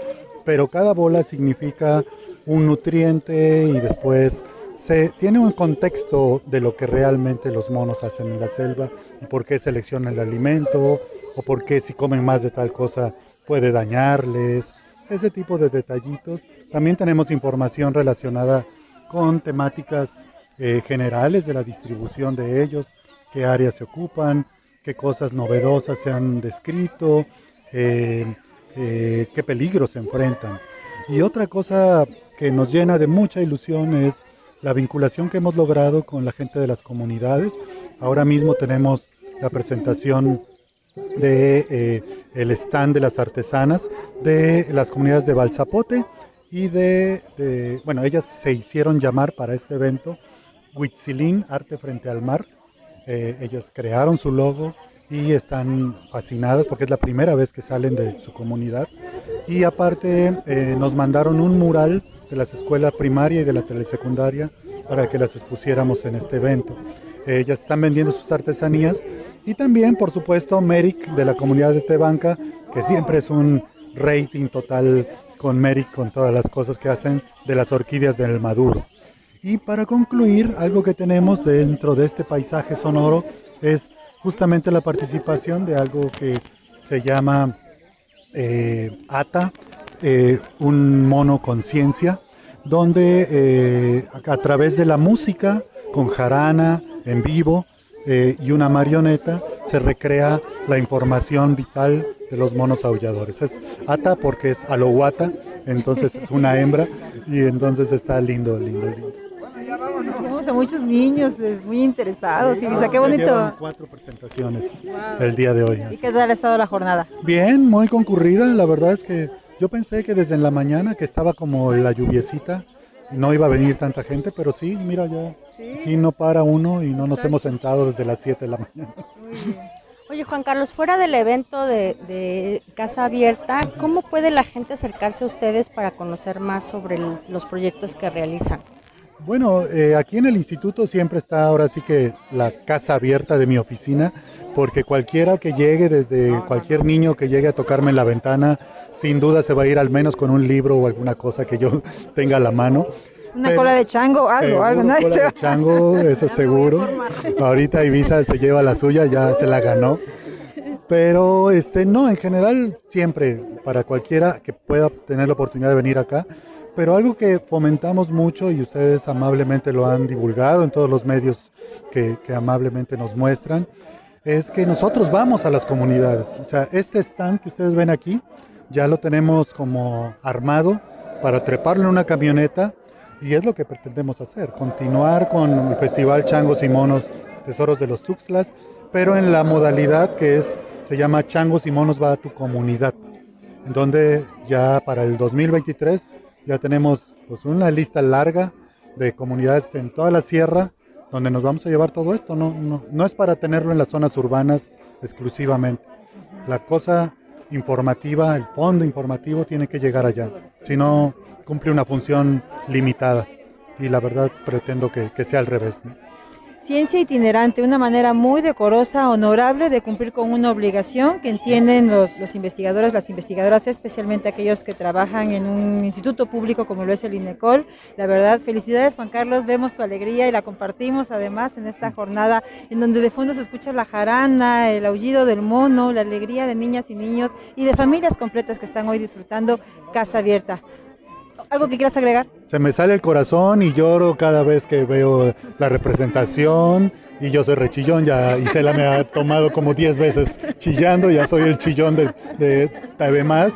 pero cada bola significa un nutriente y después se tiene un contexto de lo que realmente los monos hacen en la selva y por qué seleccionan el alimento o por qué si comen más de tal cosa puede dañarles, ese tipo de detallitos. También tenemos información relacionada con temáticas eh, generales de la distribución de ellos, qué áreas se ocupan, qué cosas novedosas se han descrito, eh, eh, qué peligros se enfrentan. Y otra cosa que nos llena de mucha ilusión es la vinculación que hemos logrado con la gente de las comunidades. Ahora mismo tenemos la presentación de el stand de las artesanas de las comunidades de Balsapote y de, bueno, ellas se hicieron llamar para este evento Huitzilín, Arte Frente al Mar. Eh, ellas crearon su logo y están fascinadas porque es la primera vez que salen de su comunidad. Y aparte eh, nos mandaron un mural de las escuelas primaria y de la telesecundaria para que las expusiéramos en este evento. Ellas están vendiendo sus artesanías y también, por supuesto, Merrick de la comunidad de Tebanca, que siempre es un rating total con Merrick, con todas las cosas que hacen de las orquídeas del Maduro. Y para concluir, algo que tenemos dentro de este paisaje sonoro es justamente la participación de algo que se llama eh, ATA, eh, un mono conciencia, donde eh, a través de la música, con jarana, en vivo, y una marioneta, se recrea la información vital de los monos aulladores. Es ata porque es alohuata, entonces es una hembra y entonces está lindo, lindo, lindo. Muchos niños muy interesados y qué bonito. cuatro presentaciones el día de hoy. ¿Y qué tal ha estado la jornada? Bien, muy concurrida. La verdad es que yo pensé que desde la mañana que estaba como la lluviecita no iba a venir tanta gente, pero sí, mira ya, aquí no para uno y no nos hemos sentado desde las 7 de la mañana. Oye Juan Carlos, fuera del evento de, Casa Abierta, ¿cómo puede la gente acercarse a ustedes para conocer más sobre los proyectos que realizan? Bueno, eh, aquí en el instituto siempre está ahora sí que la casa abierta de mi oficina, porque cualquiera que llegue, desde cualquier niño que llegue a tocarme en la ventana, sin duda se va a ir al menos con un libro o alguna cosa que yo (laughs) tenga a la mano. Una cola de chango, algo, algo. Una cola de (laughs) chango, eso seguro. Ahorita Ibiza se lleva la suya, ya se la ganó. Pero este no, en general siempre para cualquiera que pueda tener la oportunidad de venir acá, pero algo que fomentamos mucho y ustedes amablemente lo han divulgado en todos los medios que, amablemente nos muestran, es que nosotros vamos a las comunidades. O sea, este stand que ustedes ven aquí, ya lo tenemos como armado para treparlo en una camioneta y es lo que pretendemos hacer, continuar con el Festival Changos y Monos Tesoros de los Tuxtlas, pero en la modalidad que es, se llama Changos y Monos va a tu comunidad, en donde ya para el 2023 ya tenemos pues una lista larga de comunidades en toda la sierra donde nos vamos a llevar todo esto. No, no, no es para tenerlo en las zonas urbanas exclusivamente. La cosa informativa, el fondo informativo tiene que llegar allá. Si no, cumple una función limitada. Y la verdad pretendo que, que sea al revés. Ciencia itinerante, una manera muy decorosa, honorable de cumplir con una obligación que entienden los, los, investigadores, las investigadoras, especialmente aquellos que trabajan en un instituto público como lo es el INECOL. La verdad, felicidades Juan Carlos, vemos tu alegría y la compartimos además en esta jornada en donde de fondo se escucha la jarana, el aullido del mono, la alegría de niñas y niños y de familias completas que están hoy disfrutando Casa Abierta. ¿Algo que quieras agregar? Se me sale el corazón y lloro cada vez que veo la representación. Y yo soy rechillón, ya Isela me ha tomado como 10 veces chillando, ya soy el chillón de, de TV Más.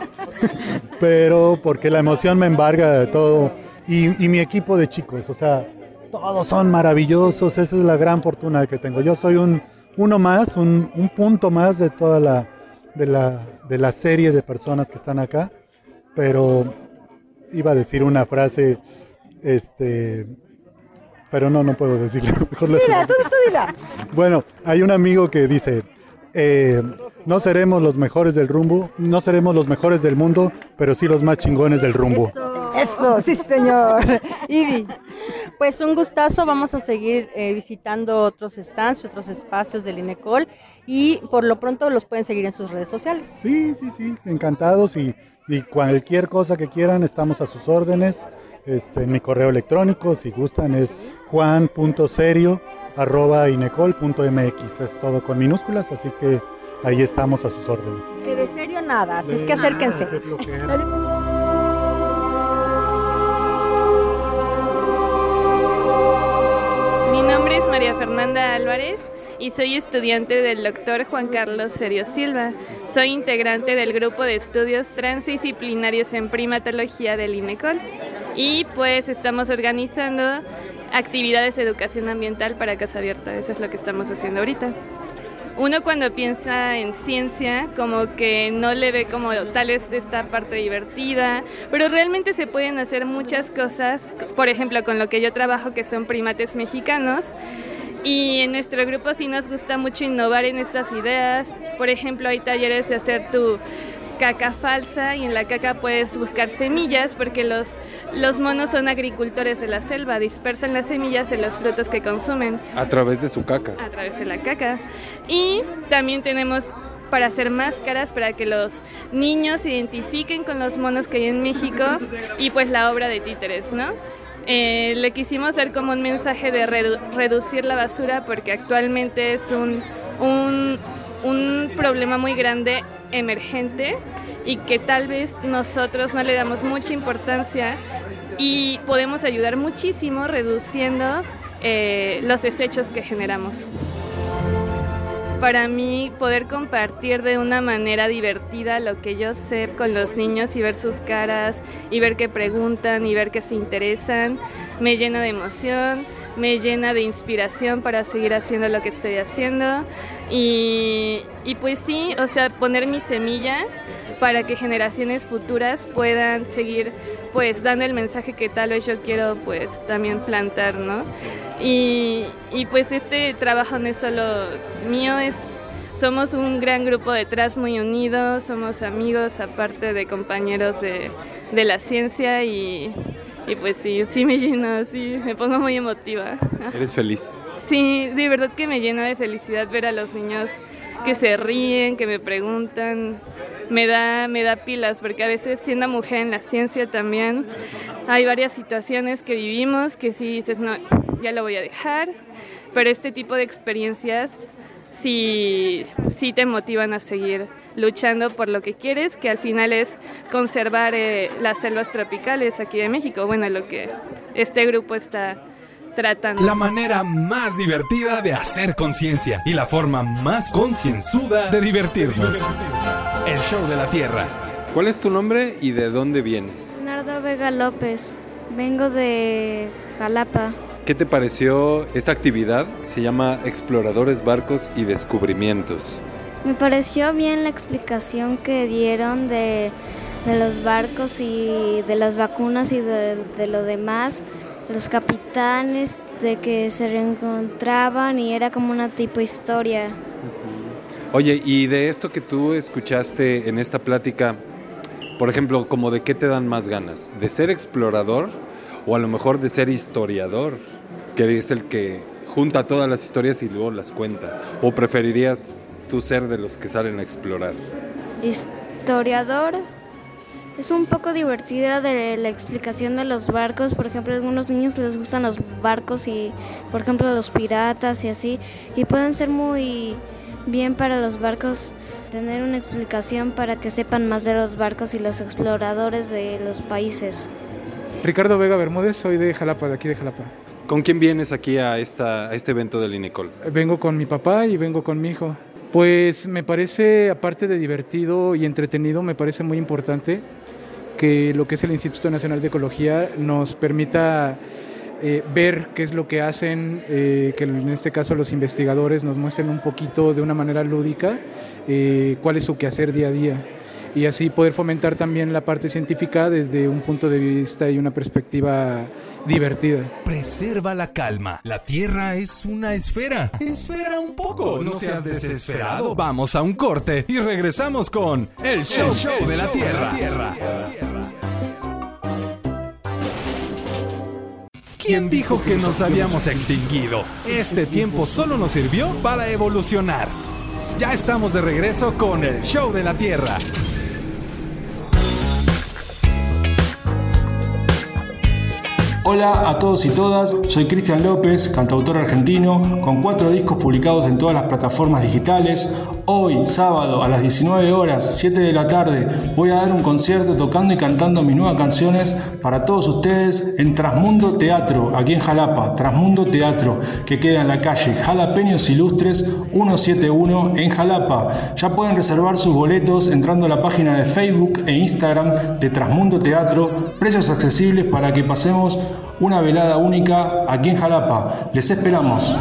Pero porque la emoción me embarga de todo. Y, y mi equipo de chicos, o sea, todos son maravillosos, esa es la gran fortuna que tengo. Yo soy un uno más, un, un punto más de toda la de, la de la serie de personas que están acá, pero iba a decir una frase este, pero no, no puedo decirlo. (laughs) Mejor Dila, tú, tú dila. Bueno, hay un amigo que dice, eh, no seremos los mejores del rumbo, no seremos los mejores del mundo, pero sí los más chingones del rumbo. Eso, sí señor. (laughs) Ivy. Pues un gustazo, vamos a seguir eh, visitando otros stands, otros espacios del INECOL y por lo pronto los pueden seguir en sus redes sociales. Sí, sí, sí, encantados y, y cualquier cosa que quieran estamos a sus órdenes. Este, mi correo electrónico, si gustan, es juan.serio arroba inecol.mx. Es todo con minúsculas, así que ahí estamos a sus órdenes. Que de serio nada, así es que acérquense. Mi nombre es María Fernanda Álvarez y soy estudiante del doctor Juan Carlos Serio Silva. Soy integrante del grupo de estudios transdisciplinarios en primatología del INECOL y pues estamos organizando actividades de educación ambiental para Casa Abierta. Eso es lo que estamos haciendo ahorita. Uno cuando piensa en ciencia como que no le ve como tal vez esta parte divertida, pero realmente se pueden hacer muchas cosas, por ejemplo con lo que yo trabajo que son primates mexicanos. Y en nuestro grupo sí nos gusta mucho innovar en estas ideas. Por ejemplo, hay talleres de hacer tu caca falsa y en la caca puedes buscar semillas porque los, los monos son agricultores de la selva, dispersan las semillas de los frutos que consumen A través de su caca. a través de la caca. Y también tenemos para hacer máscaras para que los niños se identifiquen con los monos que hay en México y pues la obra de títeres, ¿no? Eh, le quisimos dar como un mensaje de redu- reducir la basura porque actualmente es un, un, un problema muy grande emergente y que tal vez nosotros no le damos mucha importancia y podemos ayudar muchísimo reduciendo eh, los desechos que generamos. Para mí poder compartir de una manera divertida lo que yo sé con los niños y ver sus caras y ver que preguntan y ver que se interesan, me llena de emoción, me llena de inspiración para seguir haciendo lo que estoy haciendo. Y, y pues sí, o sea, poner mi semilla para que generaciones futuras puedan seguir pues dando el mensaje que tal vez yo quiero pues también plantar, ¿no? Y, y pues este trabajo no es solo mío, es, somos un gran grupo detrás muy unidos, somos amigos aparte de compañeros de, de la ciencia y, y pues sí, sí me llena, sí, me pongo muy emotiva. Eres feliz. Sí, de verdad que me llena de felicidad ver a los niños que se ríen, que me preguntan, me da, me da pilas, porque a veces siendo mujer en la ciencia también hay varias situaciones que vivimos que sí dices, no, ya lo voy a dejar, pero este tipo de experiencias sí, sí te motivan a seguir luchando por lo que quieres, que al final es conservar eh, las selvas tropicales aquí de México, bueno, lo que este grupo está tratando. La manera más divertida de hacer conciencia y la forma más concienzuda de divertirnos. El show de la Tierra. ¿Cuál es tu nombre y de dónde vienes? Nardo Vega López, vengo de Jalapa. ¿Qué te pareció esta actividad se llama Exploradores, Barcos y Descubrimientos? Me pareció bien la explicación que dieron de, de los barcos y de las vacunas y de, de lo demás, los capitanes, de que se reencontraban y era como una tipo historia. Oye, y de esto que tú escuchaste en esta plática, por ejemplo, como de qué te dan más ganas, de ser explorador o a lo mejor de ser historiador, que es el que junta todas las historias y luego las cuenta, o preferirías tú ser de los que salen a explorar. Historiador es un poco divertida de la explicación de los barcos. Por ejemplo, a algunos niños les gustan los barcos y, por ejemplo, los piratas y así. Y pueden ser muy bien para los barcos tener una explicación para que sepan más de los barcos y los exploradores de los países. Ricardo Vega Bermúdez, soy de Jalapa, de aquí de Jalapa. ¿Con quién vienes aquí a, esta, a este evento del INECOL? Vengo con mi papá y vengo con mi hijo. Pues me parece, aparte de divertido y entretenido, me parece muy importante que lo que es el Instituto Nacional de Ecología nos permita eh, ver qué es lo que hacen, eh, que en este caso los investigadores nos muestren un poquito de una manera lúdica eh, cuál es su quehacer día a día. Y así poder fomentar también la parte científica desde un punto de vista y una perspectiva divertida. Preserva la calma. La Tierra es una esfera. Esfera un poco. No seas desesperado. Vamos a un corte y regresamos con El Show, show de la Tierra. ¿Quién dijo que nos habíamos extinguido? Este tiempo solo nos sirvió para evolucionar. Ya estamos de regreso con el Show de la Tierra. Hola a todos y todas, soy Cristian López, cantautor argentino, con cuatro discos publicados en todas las plataformas digitales. Hoy, sábado, a las 19 horas, 7 de la tarde, voy a dar un concierto tocando y cantando mis nuevas canciones para todos ustedes en Transmundo Teatro, aquí en Jalapa, Transmundo Teatro, que queda en la calle Jalapeños Ilustres 171 en Jalapa. Ya pueden reservar sus boletos entrando a la página de Facebook e Instagram de Transmundo Teatro, precios accesibles para que pasemos una velada única aquí en Jalapa. Les esperamos.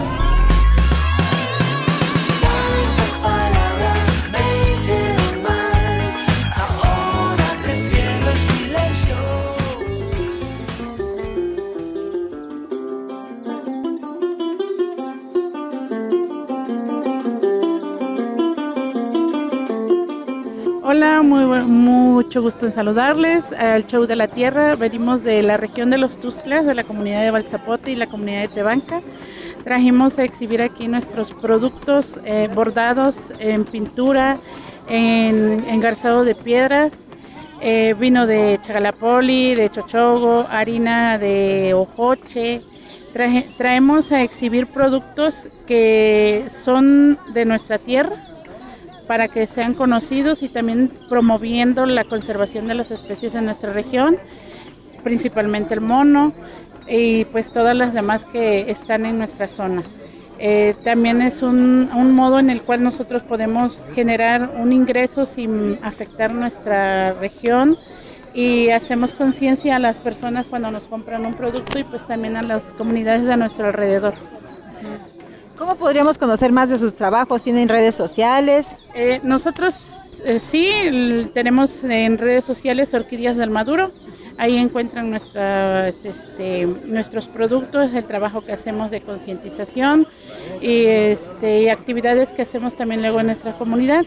Mucho gusto en saludarles al Show de la Tierra. Venimos de la región de los Tuzclas, de la comunidad de Balzapote y la comunidad de Tebanca. Trajimos a exhibir aquí nuestros productos eh, bordados en pintura, en engarzado de piedras, eh, vino de Chagalapoli, de Chochogo, harina de ojoche. Traemos a exhibir productos que son de nuestra tierra para que sean conocidos y también promoviendo la conservación de las especies en nuestra región, principalmente el mono y pues todas las demás que están en nuestra zona. Eh, también es un, un modo en el cual nosotros podemos generar un ingreso sin afectar nuestra región y hacemos conciencia a las personas cuando nos compran un producto y pues también a las comunidades de nuestro alrededor. ¿Cómo podríamos conocer más de sus trabajos? ¿Tienen redes sociales? Eh, nosotros eh, sí tenemos en redes sociales Orquídeas del Maduro. Ahí encuentran nuestras, este, nuestros productos, el trabajo que hacemos de concientización y, este, y actividades que hacemos también luego en nuestra comunidad.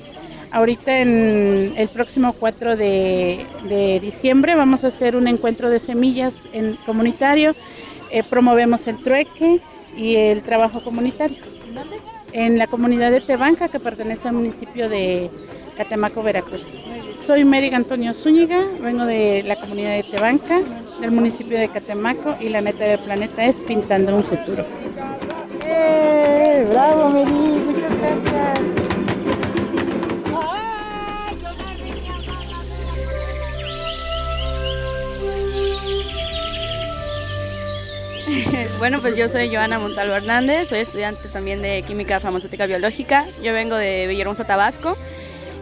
Ahorita en el próximo 4 de, de diciembre vamos a hacer un encuentro de semillas en comunitario. Eh, promovemos el trueque y el trabajo comunitario. En la comunidad de Tebanca, que pertenece al municipio de Catemaco, Veracruz. Soy Mériga Antonio Zúñiga, vengo de la comunidad de Tebanca, del municipio de Catemaco, y la meta del planeta es Pintando un Futuro. ¡Eh! ¡Bravo, Meri! Muchas gracias. (laughs) Bueno, pues yo soy Joana Montalvo Hernández, soy estudiante también de Química Farmacéutica Biológica. Yo vengo de Villahermosa, Tabasco.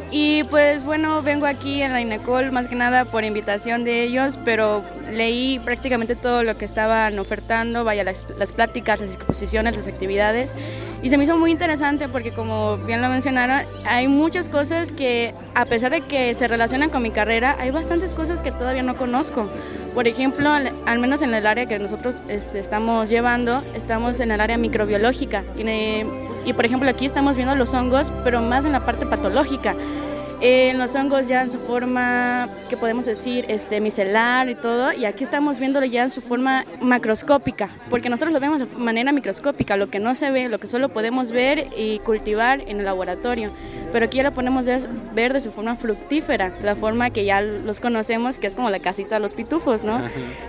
Y pues bueno, vengo aquí en la INECOL más que nada por invitación de ellos, pero leí prácticamente todo lo que estaban ofertando, vaya, las, las pláticas, las exposiciones, las actividades. Y se me hizo muy interesante porque como bien lo mencionaron, hay muchas cosas que a pesar de que se relacionan con mi carrera, hay bastantes cosas que todavía no conozco. Por ejemplo, al, al menos en el área que nosotros este, estamos llevando, estamos en el área microbiológica. Y, y por ejemplo aquí estamos viendo los hongos, pero más en la parte patológica. Eh, los hongos ya en su forma, que podemos decir, este, micelar y todo, y aquí estamos viéndolo ya en su forma macroscópica, porque nosotros lo vemos de manera microscópica, lo que no se ve, lo que solo podemos ver y cultivar en el laboratorio, pero aquí ya lo podemos de- ver de su forma fructífera, la forma que ya los conocemos, que es como la casita de los pitufos, ¿no?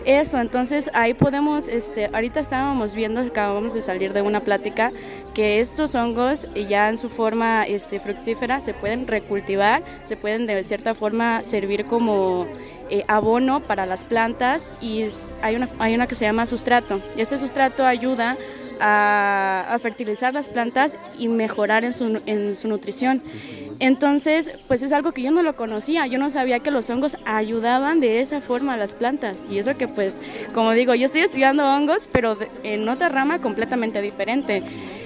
Eso, entonces ahí podemos, este, ahorita estábamos viendo, acabamos de salir de una plática, que estos hongos ya en su forma este, fructífera se pueden recultivar, se pueden de cierta forma servir como eh, abono para las plantas y hay una, hay una que se llama sustrato. Y este sustrato ayuda a, a fertilizar las plantas y mejorar en su, en su nutrición. Entonces, pues es algo que yo no lo conocía, yo no sabía que los hongos ayudaban de esa forma a las plantas. Y eso que pues, como digo, yo estoy estudiando hongos, pero en otra rama completamente diferente.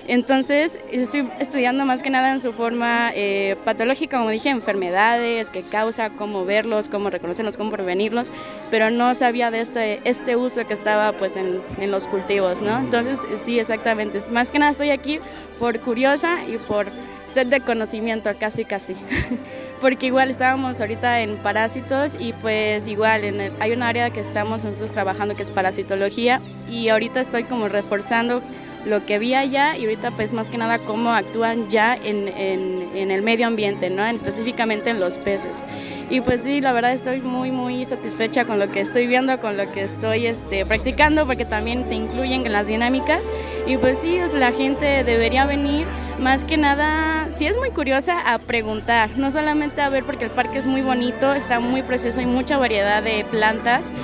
Entonces, estoy estudiando más que nada en su forma eh, patológica, como dije, enfermedades, qué causa, cómo verlos, cómo reconocerlos, cómo prevenirlos, pero no sabía de este, este uso que estaba pues en, en los cultivos, ¿no? Entonces, sí, exactamente. Más que nada estoy aquí por curiosa y por sed de conocimiento, casi, casi. (laughs) Porque igual estábamos ahorita en parásitos y pues igual hay un área que estamos nosotros trabajando que es parasitología y ahorita estoy como reforzando lo que vi allá y ahorita pues más que nada cómo actúan ya en, en- en el medio ambiente, ¿no? En- específicamente en los peces. Y pues sí, la verdad estoy muy, muy satisfecha con lo que estoy viendo, con lo que estoy este, practicando, porque también te incluyen en las dinámicas. Y pues sí, sea, la gente debería venir más que nada, si es muy curiosa, a preguntar, no solamente a ver porque el parque es muy bonito, está muy precioso, hay mucha variedad de plantas,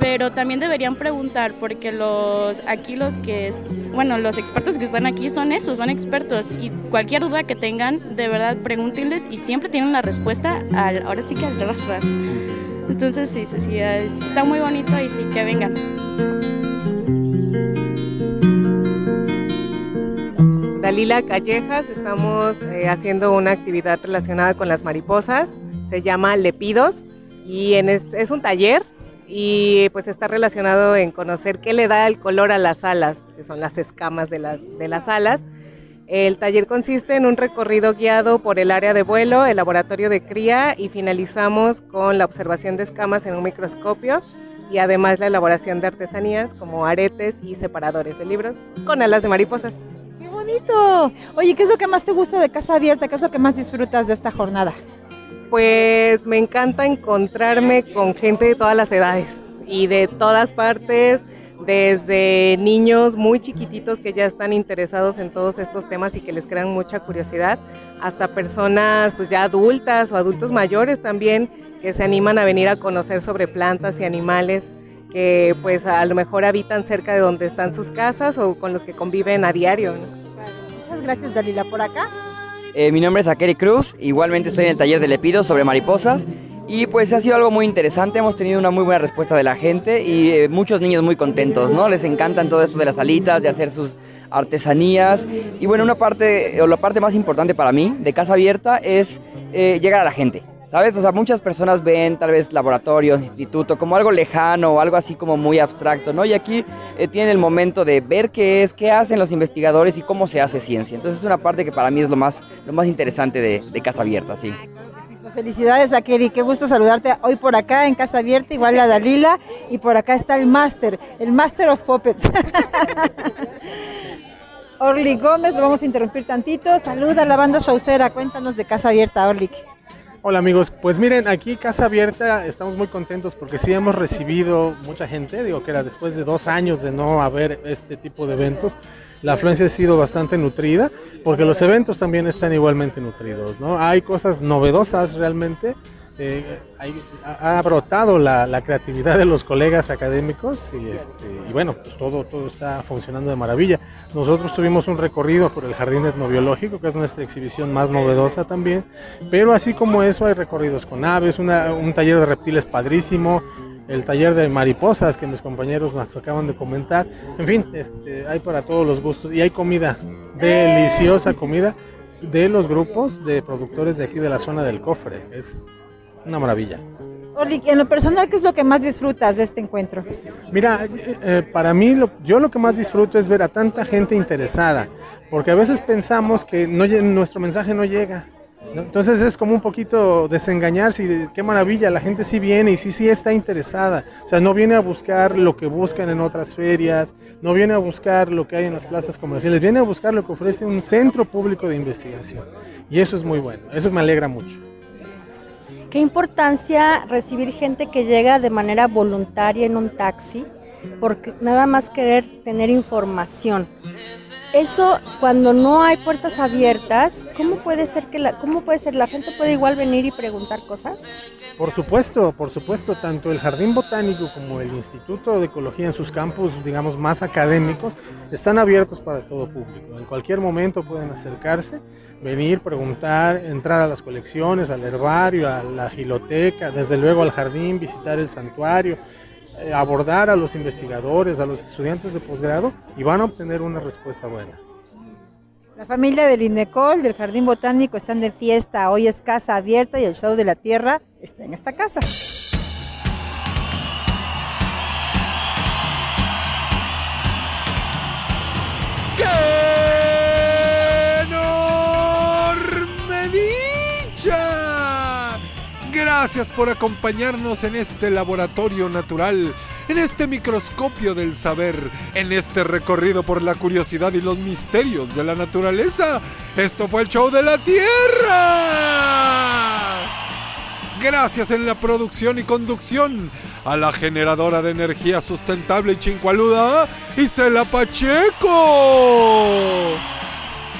pero también deberían preguntar porque los aquí los que bueno los expertos que están aquí son esos son expertos y cualquier duda que tengan de verdad pregúntenles y siempre tienen la respuesta al ahora sí que al ras ras. Entonces sí sí sí es- está muy bonito y sí que vengan. Dalila Callejas, estamos eh, haciendo una actividad relacionada con las mariposas, se llama Lepidos y en es, es un taller y pues está relacionado en conocer qué le da el color a las alas, que son las escamas de las, de las alas. El taller consiste en un recorrido guiado por el área de vuelo, el laboratorio de cría y finalizamos con la observación de escamas en un microscopio y además la elaboración de artesanías como aretes y separadores de libros con alas de mariposas. ¡Qué bonito! Oye, ¿qué es lo que más te gusta de Casa Abierta? ¿Qué es lo que más disfrutas de esta jornada? Pues me encanta encontrarme con gente de todas las edades y de todas partes, desde niños muy chiquititos que ya están interesados en todos estos temas y que les crean mucha curiosidad, hasta personas pues ya adultas o adultos mayores también que se animan a venir a conocer sobre plantas y animales que pues a lo mejor habitan cerca de donde están sus casas o con los que conviven a diario. Muchas gracias, Dalila. ¿Por acá? Eh, mi nombre es Akeri Cruz, igualmente estoy en el taller de Lepido sobre mariposas y pues ha sido algo muy interesante, hemos tenido una muy buena respuesta de la gente y eh, muchos niños muy contentos, ¿no? Les encantan todo esto de las alitas, de hacer sus artesanías y bueno, una parte o la parte más importante para mí de Casa Abierta es eh, llegar a la gente. ¿Sabes? O sea, muchas personas ven tal vez laboratorios, instituto, como algo lejano o algo así como muy abstracto, ¿no? Y aquí eh, tienen el momento de ver qué es, qué hacen los investigadores y cómo se hace ciencia. Entonces es una parte que para mí es lo más, lo más interesante de, Casa Abierta, sí. Pues felicidades a Keri, qué gusto saludarte hoy por acá en Casa Abierta, igual la Dalila, y por acá está el máster, el Master of Puppets. (laughs) Orly Gómez, lo vamos a interrumpir tantito. Saluda a la banda showcera, cuéntanos de Casa Abierta, Orly. Hola amigos, pues miren, aquí Casa Abierta estamos muy contentos porque sí hemos recibido mucha gente, digo que era después de dos años de no haber este tipo de eventos, la afluencia ha sido bastante nutrida porque los eventos también están igualmente nutridos, ¿no? Hay cosas novedosas realmente, eh, ha ha brotado la, la creatividad de los colegas académicos y, este, y bueno, pues todo, todo está funcionando de maravilla. Nosotros tuvimos un recorrido por el Jardín Etnobiológico, que es nuestra exhibición más novedosa también, pero así como eso hay recorridos con aves, una- un taller de reptiles padrísimo, el taller de mariposas que mis compañeros nos acaban de comentar, en fin, este, hay para todos los gustos y hay comida, deliciosa comida de los grupos de productores de aquí de la zona del cofre, es una maravilla. Orly, en lo personal, ¿qué es lo que más disfrutas de este encuentro? Mira, eh, eh, para mí lo- yo lo que más disfruto es ver a tanta gente interesada, porque a veces pensamos que no, nuestro mensaje no llega. ¿no? Entonces es como un poquito desengañarse y de- qué maravilla, la gente sí viene y sí, sí está interesada. O sea, no viene a buscar lo que buscan en otras ferias, no viene a buscar lo que hay en las plazas comerciales, viene a buscar lo que ofrece un centro público de investigación. Y eso es muy bueno, eso me alegra mucho. Qué importancia recibir gente que llega de manera voluntaria en un taxi, porque nada más querer tener información. Eso cuando no hay puertas abiertas, ¿cómo puede ser que la, cómo puede ser la gente puede igual venir y preguntar cosas? Por supuesto, por supuesto, tanto el Jardín Botánico como el Instituto de Ecología en sus campus, digamos, más académicos, están abiertos para todo público. En cualquier momento pueden acercarse, venir, preguntar, entrar a las colecciones, al herbario, a la giloteca, desde luego al jardín, visitar el santuario, abordar a los investigadores, a los estudiantes de posgrado y van a obtener una respuesta buena. La familia del INECOL, del Jardín Botánico, están de fiesta. Hoy es casa abierta y el show de la tierra está en esta casa. Gracias por acompañarnos en este laboratorio natural, en este microscopio del saber, en este recorrido por la curiosidad y los misterios de la naturaleza. Esto fue el show de la Tierra. Gracias en la producción y conducción a la generadora de energía sustentable y chincualuda, Isela Pacheco.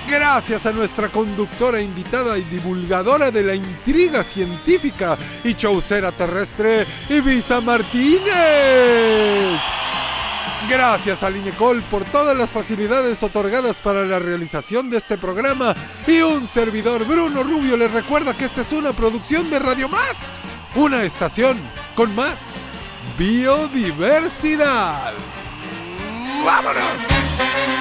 Gracias a nuestra conductora invitada y divulgadora de la intriga científica y chaucera terrestre, Ibiza Martínez. Gracias al INECOL por todas las facilidades otorgadas para la realización de este programa. Y un servidor, Bruno Rubio, les recuerda que esta es una producción de Radio Más. Una estación con más biodiversidad. ¡Vámonos!